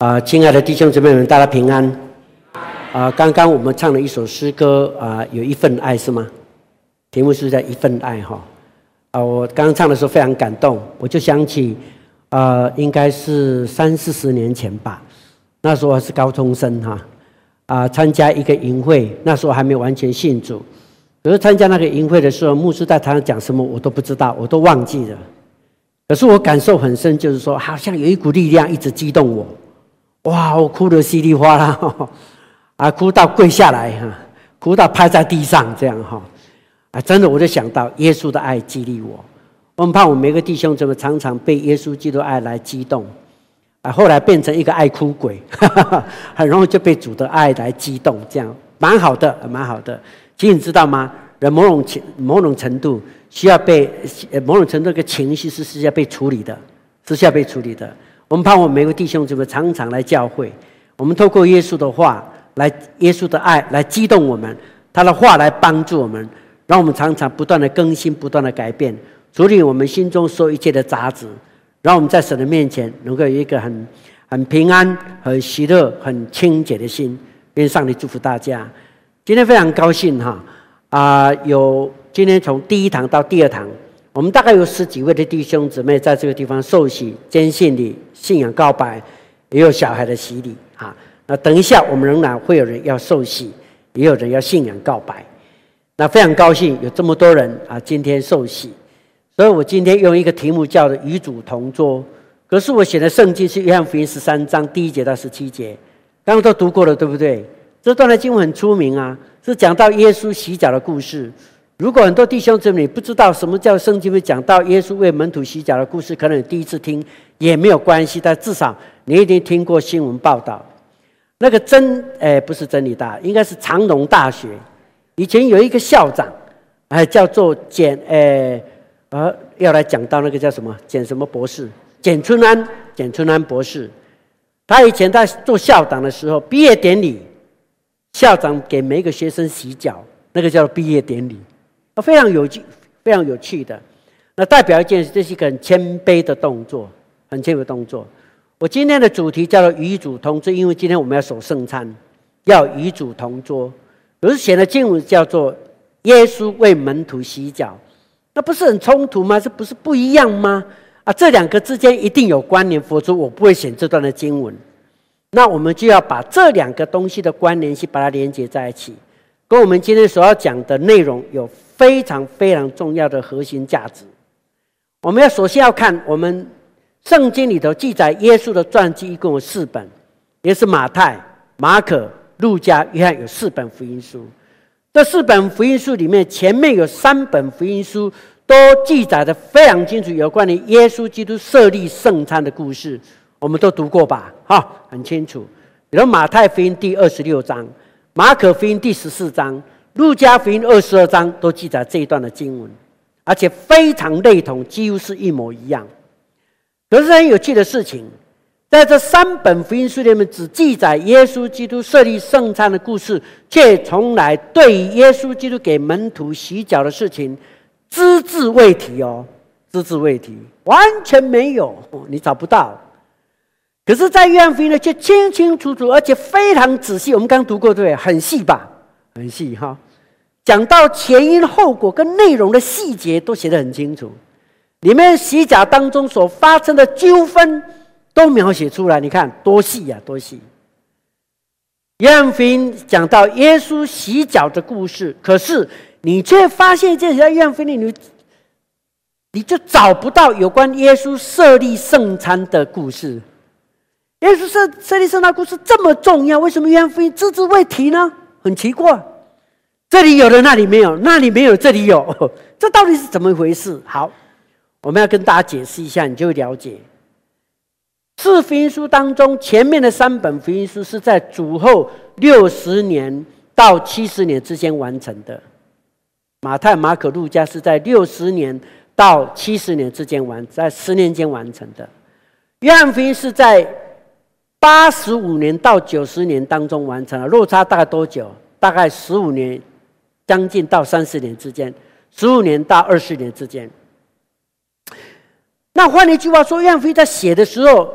啊、亲爱的弟兄姊妹们，大家平安。啊、刚刚我们唱了一首诗歌，啊、有一份爱是吗？题目是叫一份爱哈。啊、我刚刚唱的时候非常感动，我就想起，呃，应该是三四十年前吧，那时候还是高中生哈，啊、参加一个营会，那时候还没有完全信主，可是参加那个营会的时候，牧师在台上讲什么我都不知道，我都忘记了。可是我感受很深，就是说，好像有一股力量一直激动我。哇！我哭得稀里哗啦，啊，哭到跪下来哈，哭到趴在地上这样哈，啊，真的我就想到耶稣的爱激励我。我们怕我们每个弟兄怎么常常被耶稣基督爱来激动，啊，后来变成一个爱哭鬼，哈 哈很容易就被主的爱来激动，这样蛮好的，蛮好的。其实你知道吗？人某种情某种程度需要被某种程度的情绪是需要被处理的，是需要被处理的。我们盼望每位弟兄姊妹常常来教会，我们透过耶稣的话来，耶稣的爱来激动我们，他的话来帮助我们，让我们常常不断的更新，不断的改变，处理我们心中所有一切的杂质，让我们在神的面前能够有一个很很平安、很喜乐、很清洁的心。愿上帝祝福大家。今天非常高兴哈啊，有今天从第一堂到第二堂。我们大概有十几位的弟兄姊妹在这个地方受洗、坚信的信仰告白，也有小孩的洗礼啊。那等一下，我们仍然会有人要受洗，也有人要信仰告白。那非常高兴有这么多人啊，今天受洗。所以我今天用一个题目叫做“与主同桌”。可是我写的圣经是约翰福音十三章第一节到十七节，刚刚都读过了，对不对？这段的经文很出名啊，是讲到耶稣洗脚的故事。如果很多弟兄姊妹不知道什么叫圣经，会讲到耶稣为门徒洗脚的故事，可能你第一次听也没有关系，但至少你一定听过新闻报道。那个真，哎，不是真理大，应该是长荣大学，以前有一个校长，哎，叫做简，哎，呃，要来讲到那个叫什么简什么博士，简春安，简春安博士。他以前在做校长的时候，毕业典礼，校长给每一个学生洗脚，那个叫毕业典礼。非常有趣，非常有趣的。那代表一件事，这是一个很谦卑的动作，很谦卑的动作。我今天的主题叫做与主同桌，因为今天我们要守圣餐，要与主同桌。有时写的经文叫做耶稣为门徒洗脚，那不是很冲突吗？这不是不一样吗？啊，这两个之间一定有关联，否则我不会选这段的经文。那我们就要把这两个东西的关联性把它连接在一起，跟我们今天所要讲的内容有。非常非常重要的核心价值，我们要首先要看我们圣经里头记载耶稣的传记，一共有四本，也是马太、马可、路加、约翰，有四本福音书。这四本福音书里面，前面有三本福音书都记载的非常清楚，有关于耶稣基督设立圣餐的故事，我们都读过吧？哈，很清楚。比如马太福音第二十六章，马可福音第十四章。路加福音二十二章都记载这一段的经文，而且非常类同，几乎是一模一样。可是很有趣的事情，在这三本福音书里面，只记载耶稣基督设立圣餐的故事，却从来对耶稣基督给门徒洗脚的事情只字未提哦，只字未提，完全没有，你找不到。可是，在约翰福音呢，却清清楚楚，而且非常仔细。我们刚读过，对，很细吧？很细哈。讲到前因后果跟内容的细节都写得很清楚，里面洗脚当中所发生的纠纷都描写出来，你看多细呀，多细！约翰福音讲到耶稣洗脚的故事，可是你却发现这些约翰福音里，你你就找不到有关耶稣设立圣餐的故事。耶稣设设立圣餐故事这么重要，为什么约翰福音只字未提呢？很奇怪。这里有的，那里没有；那里没有，这里有。这到底是怎么一回事？好，我们要跟大家解释一下，你就了解。四福音书当中，前面的三本福音书是在主后六十年到七十年之间完成的。马太、马可、路加是在六十年到七十年之间完，在十年间完成的。约翰福音是在八十五年到九十年当中完成了，落差大概多久？大概十五年。将近到三十年之间，十五年到二十年之间。那换一句话说，约翰福音在写的时候，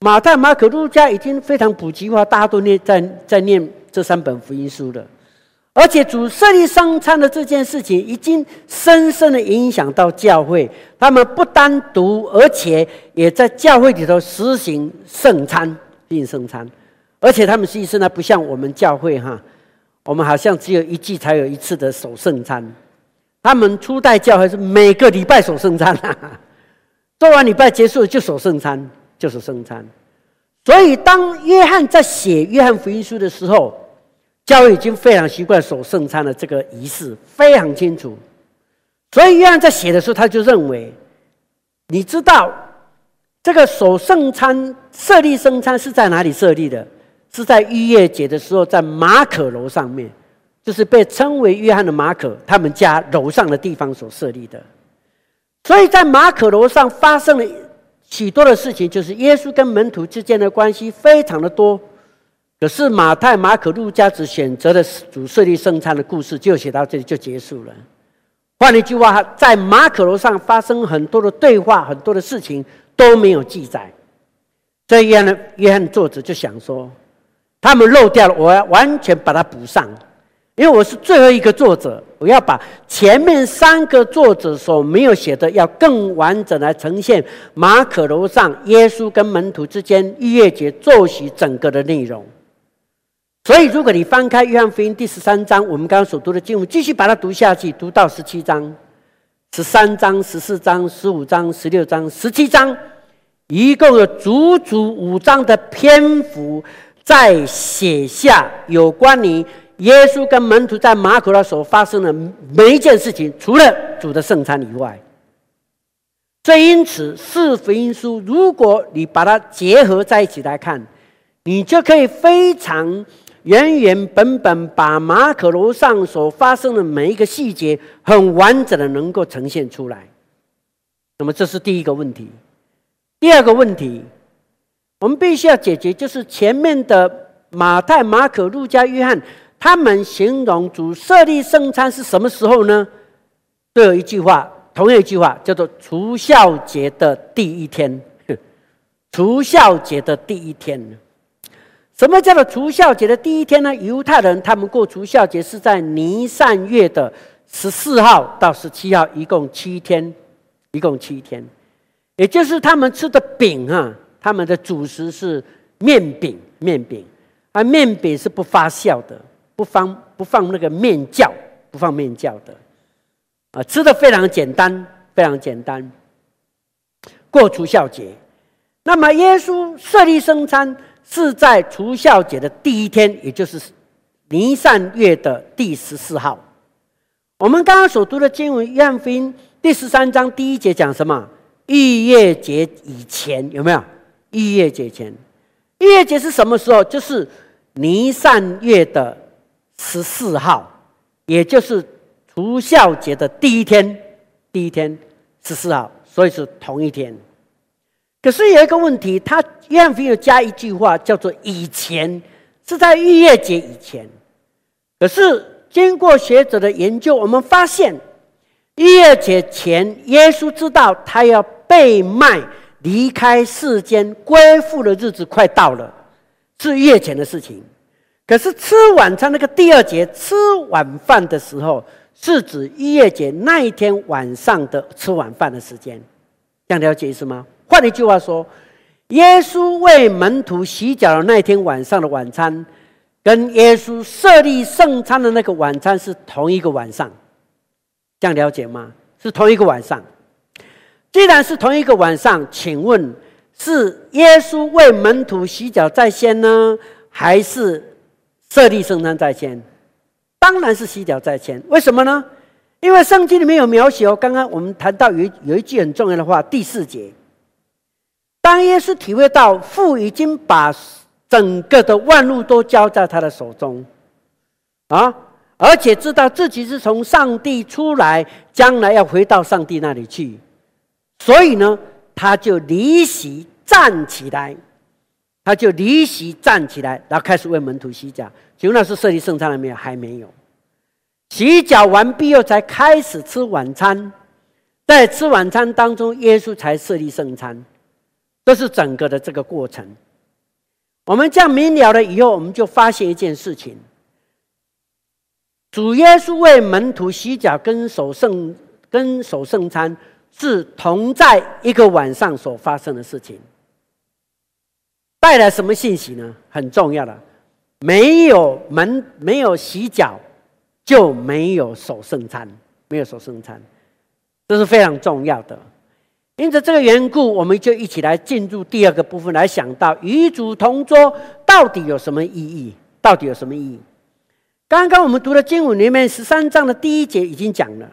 马太、马可、路加已经非常普及化，大家都念在在念这三本福音书了。而且主设立圣餐的这件事情，已经深深的影响到教会。他们不单独，而且也在教会里头实行圣餐，实行圣餐。而且他们实际上呢，不像我们教会哈，我们好像只有一季才有一次的守圣餐。他们初代教会是每个礼拜守圣餐啊，做完礼拜结束就守圣餐，就守圣餐。所以当约翰在写约翰福音书的时候，教会已经非常习惯守圣餐的这个仪式，非常清楚。所以约翰在写的时候，他就认为，你知道这个守圣餐、设立圣餐是在哪里设立的？是在逾越节的时候，在马可楼上面，就是被称为约翰的马可他们家楼上的地方所设立的。所以在马可楼上发生了许多的事情，就是耶稣跟门徒之间的关系非常的多。可是马太、马可、路加只选择了主设立圣餐的故事，就写到这里就结束了。换一句话，在马可楼上发生很多的对话，很多的事情都没有记载。所以约翰约翰作者就想说，他们漏掉了，我要完全把它补上，因为我是最后一个作者，我要把前面三个作者所没有写的，要更完整来呈现马可楼上耶稣跟门徒之间逾越节作息整个的内容。所以，如果你翻开《约翰福音》第十三章，我们刚刚所读的经文，继续把它读下去，读到十七章、十三章、十四章、十五章、十六章、十七章，一共有足足五章的篇幅，在写下有关于耶稣跟门徒在马可那所发生的每一件事情，除了主的圣餐以外。所以，因此四福音书，如果你把它结合在一起来看，你就可以非常。原原本本把马可楼上所发生的每一个细节，很完整的能够呈现出来。那么这是第一个问题。第二个问题，我们必须要解决，就是前面的马太、马可、路加、约翰，他们形容主设立圣餐是什么时候呢？都有一句话，同样一句话，叫做除酵节的第一天。除酵节的第一天。什么叫做除酵节的第一天呢？犹太人他们过除酵节是在尼善月的十四号到十七号，一共七天，一共七天，也就是他们吃的饼啊，他们的主食是面饼，面饼，而面饼是不发酵的，不放不放那个面酵，不放面酵的，啊，吃的非常简单，非常简单，过除孝节。那么耶稣设立圣餐。是在除孝节的第一天，也就是尼散月的第十四号。我们刚刚所读的经文《约翰福音》第十三章第一节讲什么？逾越节以前有没有？逾越节前，逾越节是什么时候？就是尼散月的十四号，也就是除酵节的第一天。第一天十四号，所以是同一天。可是有一个问题，他约翰福音有加一句话，叫做“以前”，是在逾越节以前。可是经过学者的研究，我们发现逾越节前，耶稣知道他要被卖、离开世间、归父的日子快到了，是月前的事情。可是吃晚餐那个第二节吃晚饭的时候，是指一月节那一天晚上的吃晚饭的时间，这样了解意思吗？换一句话说，耶稣为门徒洗脚的那天晚上的晚餐，跟耶稣设立圣餐的那个晚餐是同一个晚上，这样了解吗？是同一个晚上。既然是同一个晚上，请问是耶稣为门徒洗脚在先呢，还是设立圣餐在先？当然是洗脚在先。为什么呢？因为圣经里面有描写哦。刚刚我们谈到有有一句很重要的话，第四节。当耶稣体会到父已经把整个的万物都交在他的手中，啊，而且知道自己是从上帝出来，将来要回到上帝那里去，所以呢，他就离席站起来，他就离席站起来，然后开始为门徒洗脚。请问那是设立圣餐了没有？还没有。洗脚完毕后，才开始吃晚餐。在吃晚餐当中，耶稣才设立圣餐。这是整个的这个过程。我们这样明了了以后，我们就发现一件事情：主耶稣为门徒洗脚跟守圣跟守圣餐，是同在一个晚上所发生的事情。带来什么信息呢？很重要的，没有门，没有洗脚，就没有守圣餐，没有守圣餐，这是非常重要的。因此，这个缘故，我们就一起来进入第二个部分，来想到与主同桌到底有什么意义？到底有什么意义？刚刚我们读的经文里面十三章的第一节已经讲了，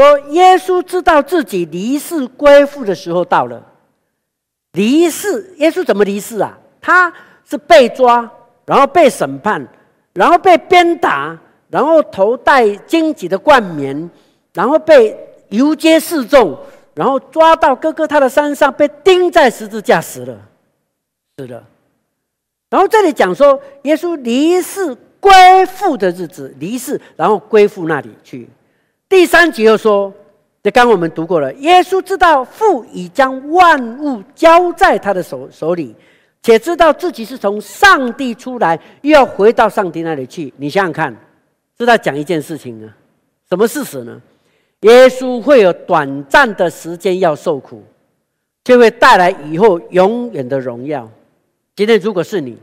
说耶稣知道自己离世归父的时候到了。离世，耶稣怎么离世啊？他是被抓，然后被审判，然后被鞭打，然后头戴荆棘的冠冕，然后被游街示众，然后抓到哥哥他的山上，被钉在十字架死了，死了。然后这里讲说，耶稣离世归父的日子，离世然后归父那里去。第三节又说。这刚我们读过了，耶稣知道父已将万物交在他的手手里，且知道自己是从上帝出来，又要回到上帝那里去。你想想看，知道讲一件事情呢？什么事实呢？耶稣会有短暂的时间要受苦，就会带来以后永远的荣耀。今天如果是你，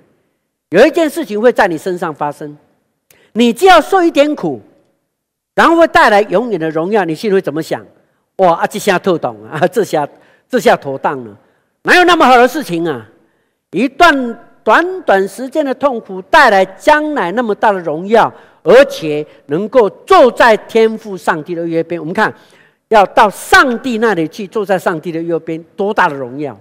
有一件事情会在你身上发生，你就要受一点苦。然后会带来永远的荣耀，你心里会怎么想？哇！啊，这下透懂 啊，这下这下妥当了，哪有那么好的事情啊？一段短短时间的痛苦，带来将来那么大的荣耀，而且能够坐在天父上帝的右边。我们看，要到上帝那里去，坐在上帝的右边，多大的荣耀！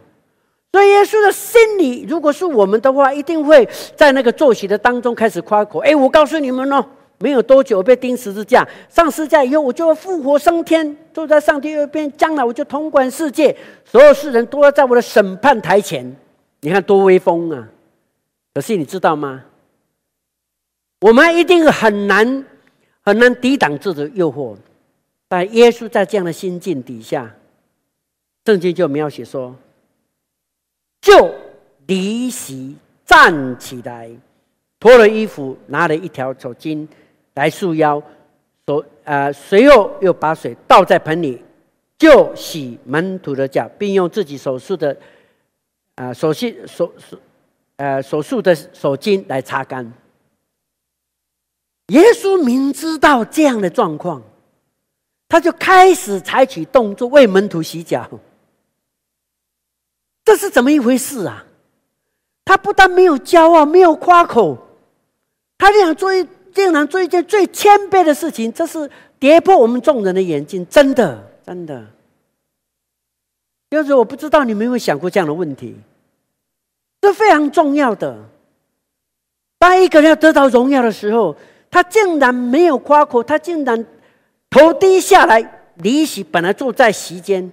所以耶稣的心里，如果是我们的话，一定会在那个坐席的当中开始夸口：哎，我告诉你们哦。没有多久被钉十字架，上十字架以后，我就会复活升天，坐在上帝右边。将来我就统管世界，所有世人都要在我的审判台前。你看多威风啊！可是你知道吗？我们一定很难很难抵挡这种诱惑。但耶稣在这样的心境底下，圣经就描写说：就离席站起来，脱了衣服，拿了一条手巾。来束腰，手呃，随后又把水倒在盆里，就洗门徒的脚，并用自己所束的啊手巾手手呃所束的手巾来擦干。耶稣明知道这样的状况，他就开始采取动作为门徒洗脚。这是怎么一回事啊？他不但没有骄傲，没有夸口，他这样做一。竟然做一件最谦卑的事情，这是跌破我们众人的眼睛，真的，真的。就是我不知道你们有没有想过这样的问题，这非常重要的。当一个人要得到荣耀的时候，他竟然没有夸口，他竟然头低下来离席，本来坐在席间，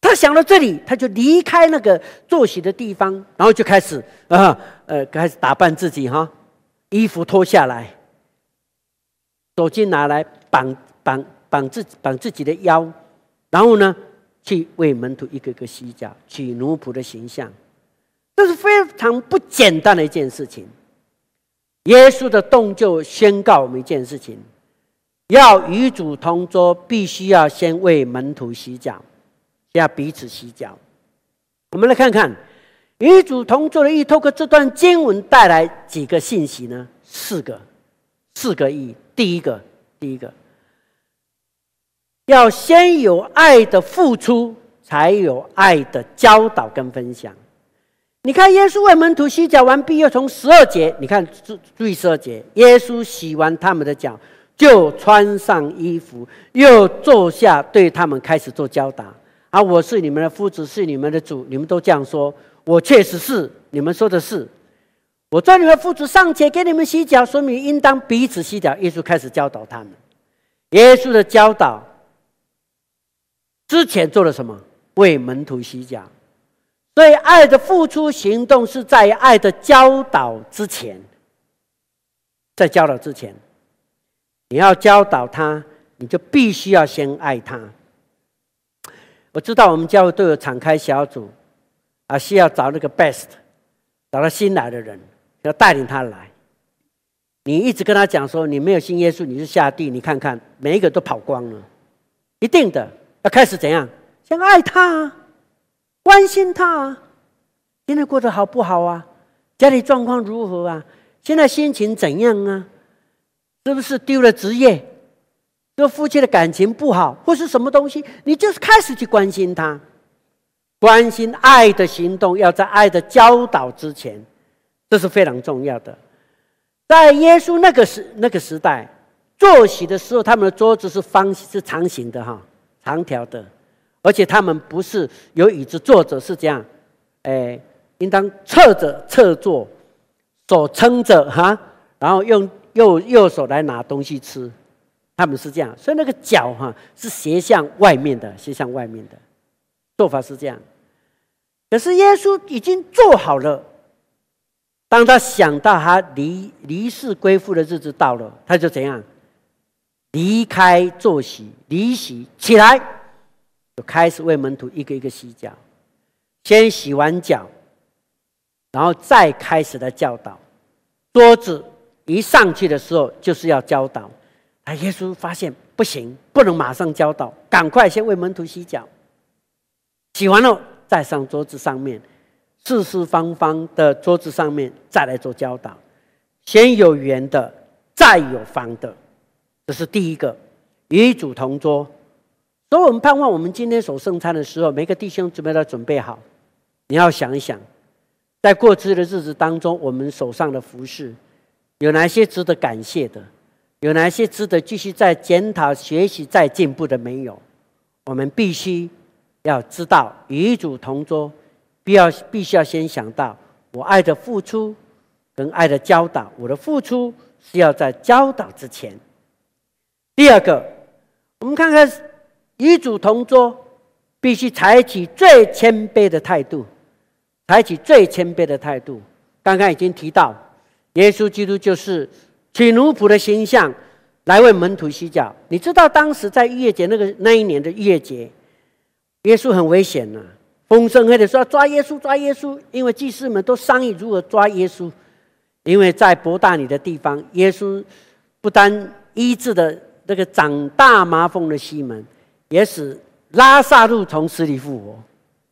他想到这里，他就离开那个坐席的地方，然后就开始啊，呃，开始打扮自己哈。衣服脱下来，手巾拿来绑绑绑自绑自己的腰，然后呢，去为门徒一个个洗脚，取奴仆的形象，这是非常不简单的一件事情。耶稣的动就宣告我们一件事情：要与主同桌，必须要先为门徒洗脚，要彼此洗脚。我们来看看。与主同坐的意，透过这段经文带来几个信息呢？四个，四个意义。第一个，第一个，要先有爱的付出，才有爱的教导跟分享。你看，耶稣为门徒洗脚完毕，又从十二节，你看注注意十二节，耶稣洗完他们的脚，就穿上衣服，又坐下，对他们开始做教导。啊，我是你们的夫子，是你们的主，你们都这样说。我确实是，你们说的是。我做你们父子，尚且给你们洗脚，说明应当彼此洗脚。耶稣开始教导他们。耶稣的教导之前做了什么？为门徒洗脚。所以，爱的付出行动是在爱的教导之前。在教导之前，你要教导他，你就必须要先爱他。我知道我们教会都有敞开小组。啊，需要找那个 best，找到新来的人，要带领他来。你一直跟他讲说你没有信耶稣，你是下地，你看看每一个都跑光了，一定的要开始怎样？先爱他啊，关心他啊，今天过得好不好啊？家里状况如何啊？现在心情怎样啊？是不是丢了职业？跟夫妻的感情不好，或是什么东西？你就是开始去关心他，关心爱的行动要在爱的教导之前，这是非常重要的。在耶稣那个时那个时代，坐席的时候，他们的桌子是方是长形的哈，长条的，而且他们不是有椅子坐着，是这样，哎。应当侧着侧坐，手撑着哈，然后用右右手来拿东西吃，他们是这样，所以那个脚哈是斜向外面的，斜向外面的做法是这样。可是耶稣已经做好了，当他想到他离离世归父的日子到了，他就怎样离开坐席，离席起来，就开始为门徒一个一个洗脚，先洗完脚。然后再开始的教导，桌子一上去的时候就是要教导。啊，耶稣发现不行，不能马上教导，赶快先为门徒洗脚，洗完了再上桌子上面，四四方方的桌子上面再来做教导。先有圆的，再有方的，这是第一个，与主同桌。所以我们盼望我们今天所圣餐的时候，每个弟兄姊妹都准备好，你要想一想。在过去的日子当中，我们手上的服事，有哪些值得感谢的？有哪些值得继续再检讨、学习、再进步的没有？我们必须要知道，与主同桌，必要必须要先想到我爱的付出跟爱的教导。我的付出是要在教导之前。第二个，我们看看与主同桌，必须采取最谦卑的态度。采取最谦卑的态度。刚刚已经提到，耶稣基督就是取奴仆的形象来为门徒洗脚。你知道当时在逾越节那个那一年的逾越节，耶稣很危险呐、风声黑的说要抓耶稣，抓耶稣，因为祭司们都商议如何抓耶稣。因为在伯大尼的地方，耶稣不单医治的那个长大麻风的西门，也使拉撒路从死里复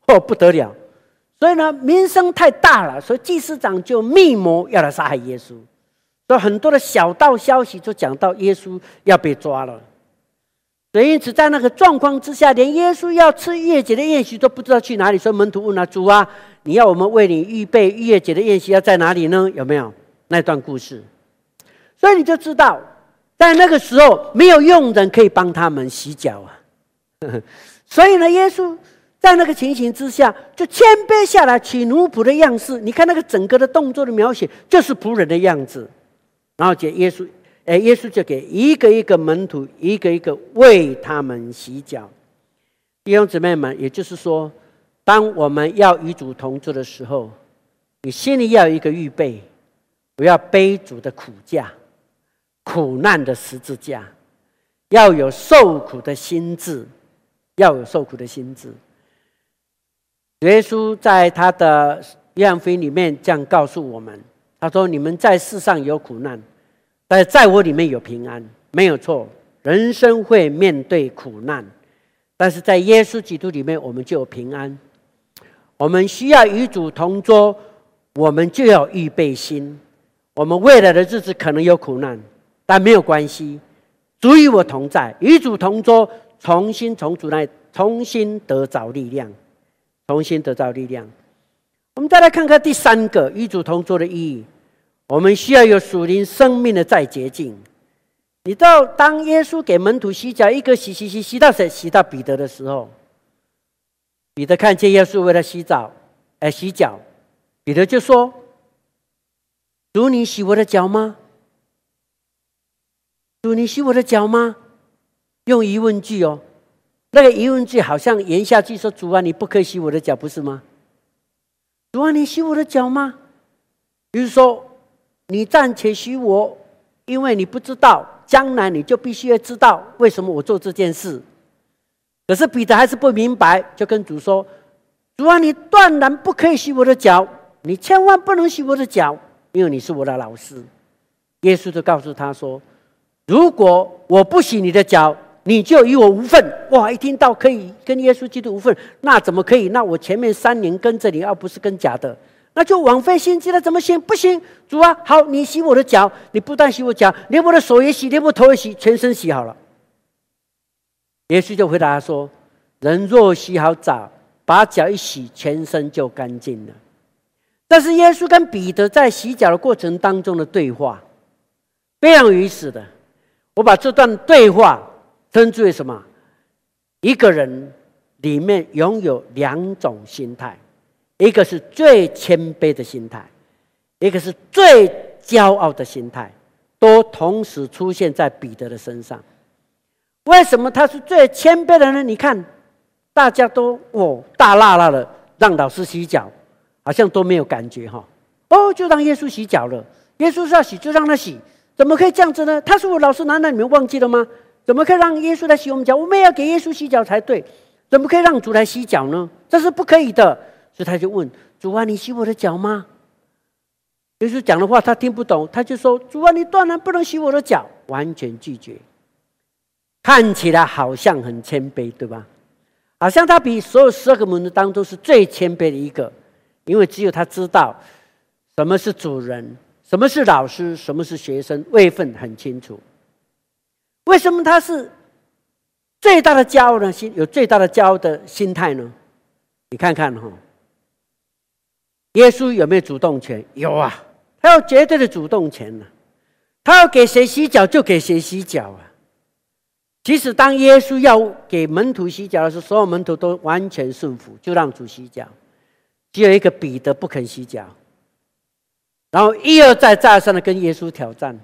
活，哦，不得了。所以呢，名声太大了，所以祭司长就密谋要来杀害耶稣。所以很多的小道消息就讲到耶稣要被抓了。所以因此，在那个状况之下，连耶稣要吃逾越节的宴席都不知道去哪里。所以门徒问他：“主啊，你要我们为你预备逾越节的宴席要在哪里呢？有没有那段故事？”所以你就知道，在那个时候没有佣人可以帮他们洗脚啊。所以呢，耶稣。在那个情形之下，就谦卑下来，取奴仆的样式。你看那个整个的动作的描写，就是仆人的样子。然后接耶稣，哎，耶稣就给一个一个门徒，一个一个为他们洗脚。弟兄姊妹们，也就是说，当我们要与主同住的时候，你心里要有一个预备，不要背主的苦架、苦难的十字架，要有受苦的心志，要有受苦的心志。耶稣在他的约翰福音里面这样告诉我们：“他说，你们在世上有苦难，但在我里面有平安，没有错。人生会面对苦难，但是在耶稣基督里面，我们就有平安。我们需要与主同桌，我们就要预备心。我们未来的日子可能有苦难，但没有关系。主与我同在，与主同桌，重新从主那里重新得着力量。”重新得到力量。我们再来看看第三个与主同桌的意义。我们需要有属灵生命的再洁净。你知道，当耶稣给门徒洗脚，一个洗洗洗洗到谁？洗到彼得的时候，彼得看见耶稣为他洗澡，哎，洗脚，彼得就说：“主，你洗我的脚吗？主，你洗我的脚吗？”用疑问句哦。那个疑问句好像言下句说：“主啊，你不可以洗我的脚，不是吗？”主啊，你洗我的脚吗？比如说，你暂且洗我，因为你不知道，将来你就必须要知道为什么我做这件事。可是彼得还是不明白，就跟主说：“主啊，你断然不可以洗我的脚，你千万不能洗我的脚，因为你是我的老师。耶稣就告诉他说：“如果我不洗你的脚，你就与我无份。”哇！一听到可以跟耶稣基督无份，那怎么可以？那我前面三年跟着你，而不是跟假的，那就枉费心机了。怎么行？不行！主啊，好，你洗我的脚，你不但洗我脚，连我的手也洗，连我头也洗，全身洗好了。耶稣就回答说：“人若洗好澡，把脚一洗，全身就干净了。”但是耶稣跟彼得在洗脚的过程当中的对话。非常有意思的，我把这段对话称之为什么？一个人里面拥有两种心态，一个是最谦卑的心态，一个是最骄傲的心态，都同时出现在彼得的身上。为什么他是最谦卑的呢？你看，大家都哦大辣辣的让老师洗脚，好像都没有感觉哈。哦，就让耶稣洗脚了。耶稣是要洗，就让他洗。怎么可以这样子呢？他是我老师，难道你们忘记了吗？怎么可以让耶稣来洗我们脚？我们也要给耶稣洗脚才对。怎么可以让主来洗脚呢？这是不可以的。所以他就问主啊：“你洗我的脚吗？”耶稣讲的话他听不懂，他就说：“主啊，你断然不能洗我的脚。”完全拒绝。看起来好像很谦卑，对吧？好像他比所有十二个门徒当中是最谦卑的一个，因为只有他知道什么是主人。什么是老师？什么是学生？位分很清楚。为什么他是最大的骄傲的心？有最大的骄傲的心态呢？你看看哈，耶稣有没有主动权？有啊，他有绝对的主动权呢。他要给谁洗脚就给谁洗脚啊。即使当耶稣要给门徒洗脚的时候，所有门徒都完全顺服，就让主洗脚。只有一个彼得不肯洗脚。然后一而再、再而三的跟耶稣挑战，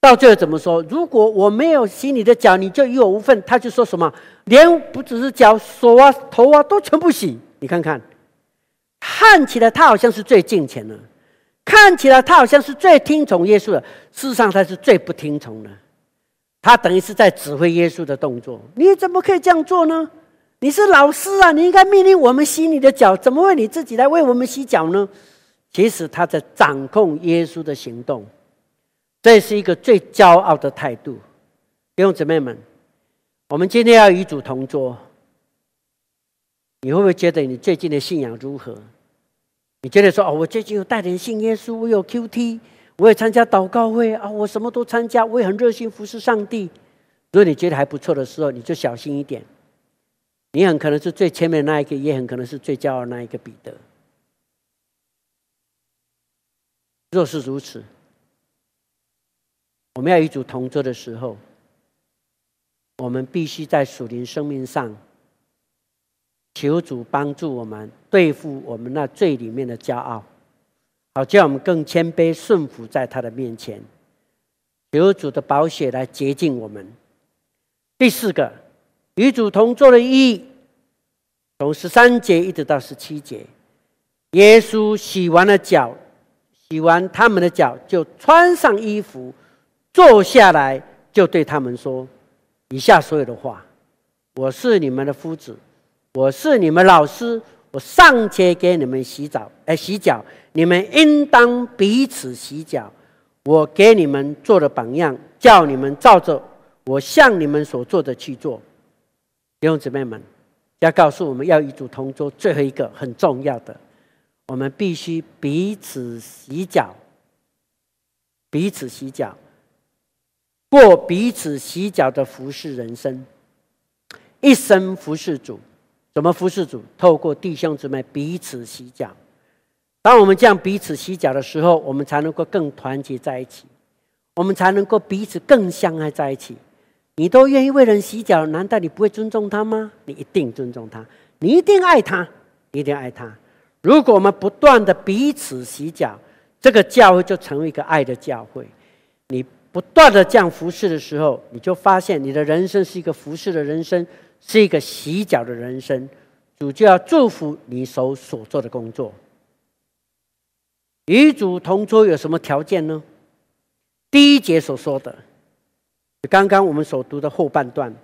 到最后怎么说？如果我没有洗你的脚，你就与我无份。他就说什么？连不只是脚、手啊、头啊，都全部洗。你看看，看起来他好像是最敬虔的，看起来他好像是最听从耶稣的，事实上他是最不听从的。他等于是在指挥耶稣的动作。你怎么可以这样做呢？你是老师啊，你应该命令我们洗你的脚，怎么会你自己来为我们洗脚呢？其实他在掌控耶稣的行动，这是一个最骄傲的态度。弟兄姊妹们，我们今天要与主同桌，你会不会觉得你最近的信仰如何？你觉得说哦，我最近有带点信耶稣，我有 QT，我也参加祷告会啊，我什么都参加，我也很热心服侍上帝。如果你觉得还不错的时候，你就小心一点，你很可能是最前面那一个，也很可能是最骄傲那一个彼得。若是如此，我们要与主同桌的时候，我们必须在属灵生命上求主帮助我们对付我们那最里面的骄傲，好叫我们更谦卑顺服在他的面前，求主的宝血来洁净我们。第四个，与主同坐的意义，从十三节一直到十七节，耶稣洗完了脚。洗完他们的脚，就穿上衣服，坐下来，就对他们说：“以下所有的话，我是你们的夫子，我是你们老师，我尚且给你们洗澡，哎，洗脚，你们应当彼此洗脚。我给你们做的榜样，叫你们照着我向你们所做的去做。”弟兄姊妹们，要告诉我们要与主同桌，最后一个很重要的。我们必须彼此洗脚，彼此洗脚，过彼此洗脚的服侍人生，一生服侍主。怎么服侍主？透过弟兄姊妹彼此洗脚。当我们这样彼此洗脚的时候，我们才能够更团结在一起，我们才能够彼此更相爱在一起。你都愿意为人洗脚，难道你不会尊重他吗？你一定尊重他，你一定爱他，一定爱他。如果我们不断的彼此洗脚，这个教会就成为一个爱的教会。你不断的这样服侍的时候，你就发现你的人生是一个服侍的人生，是一个洗脚的人生。主就要祝福你手所做的工作。与主同桌有什么条件呢？第一节所说的，刚刚我们所读的后半段，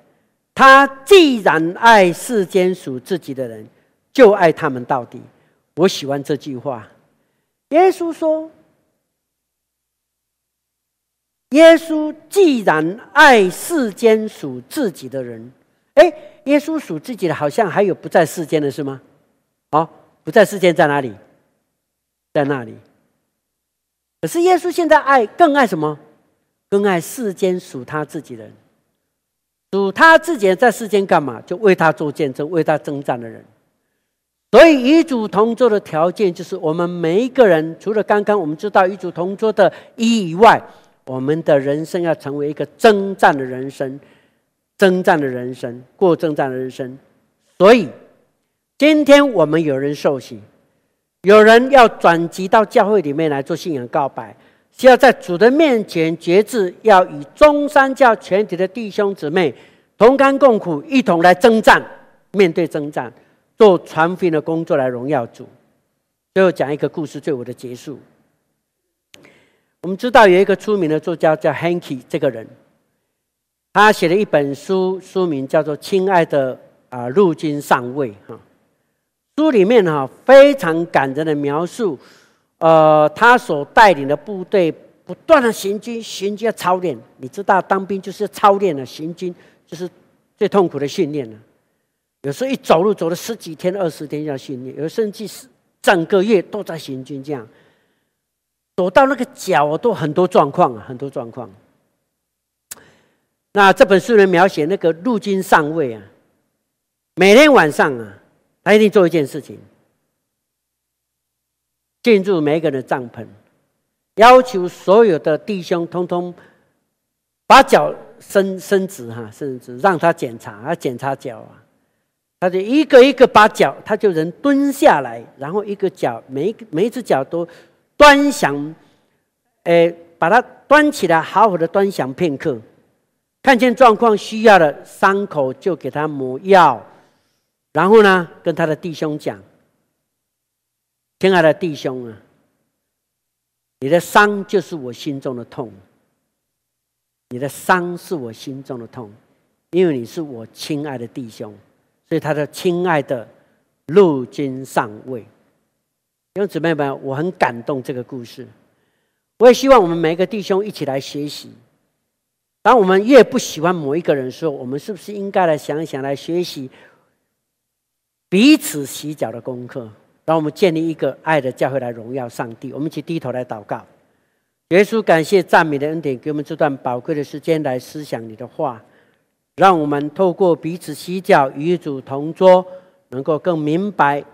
他既然爱世间属自己的人。就爱他们到底。我喜欢这句话。耶稣说：“耶稣既然爱世间属自己的人，哎，耶稣属自己的，好像还有不在世间的是吗？哦，不在世间在哪里？在那里。可是耶稣现在爱，更爱什么？更爱世间属他自己的人。属他自己在世间干嘛？就为他做见证，为他征战的人。”所以与主同桌的条件，就是我们每一个人，除了刚刚我们知道与主同桌的意义以外，我们的人生要成为一个征战的人生，征战的人生，过征战的人生。所以，今天我们有人受洗，有人要转籍到教会里面来做信仰告白，需要在主的面前决志，要与中山教全体的弟兄姊妹同甘共苦，一同来征战，面对征战。做传福音的工作来荣耀主。最后讲一个故事，最后的结束。我们知道有一个出名的作家叫 Hanky 这个人，他写了一本书，书名叫做《亲爱的啊陆军上尉》哈。书里面哈非常感人的描述，呃，他所带领的部队不断的行军，行军要操练。你知道当兵就是操练的，行军就是最痛苦的训练了。有时候一走路走了十几天、二十天要训练，有甚至是整个月都在行军，这样走到那个脚都很多状况，很多状况。那这本书呢描写那个陆军上尉啊，每天晚上啊，他一定做一件事情，进入每个人的帐篷，要求所有的弟兄通通把脚伸伸直哈，伸直让他检查，他检查脚啊。他就一个一个把脚，他就人蹲下来，然后一个脚，每一个每一只脚都端详，诶，把它端起来，好好的端详片刻，看见状况需要的伤口就给他抹药，然后呢，跟他的弟兄讲：“亲爱的弟兄啊，你的伤就是我心中的痛，你的伤是我心中的痛，因为你是我亲爱的弟兄。”所以，他的亲爱的陆军上尉，弟兄姊妹们，我很感动这个故事。我也希望我们每一个弟兄一起来学习。当我们越不喜欢某一个人的时候，我们是不是应该来想一想，来学习彼此洗脚的功课，让我们建立一个爱的教会来荣耀上帝。我们一起低头来祷告。耶稣，感谢赞美的恩典，给我们这段宝贵的时间来思想你的话。让我们透过彼此洗脚，与主同桌，能够更明白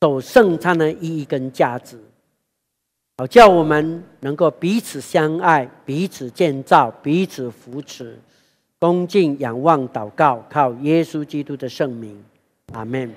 守圣餐的意义跟价值，好叫我们能够彼此相爱、彼此建造、彼此扶持，恭敬仰望祷告，靠耶稣基督的圣名，阿门。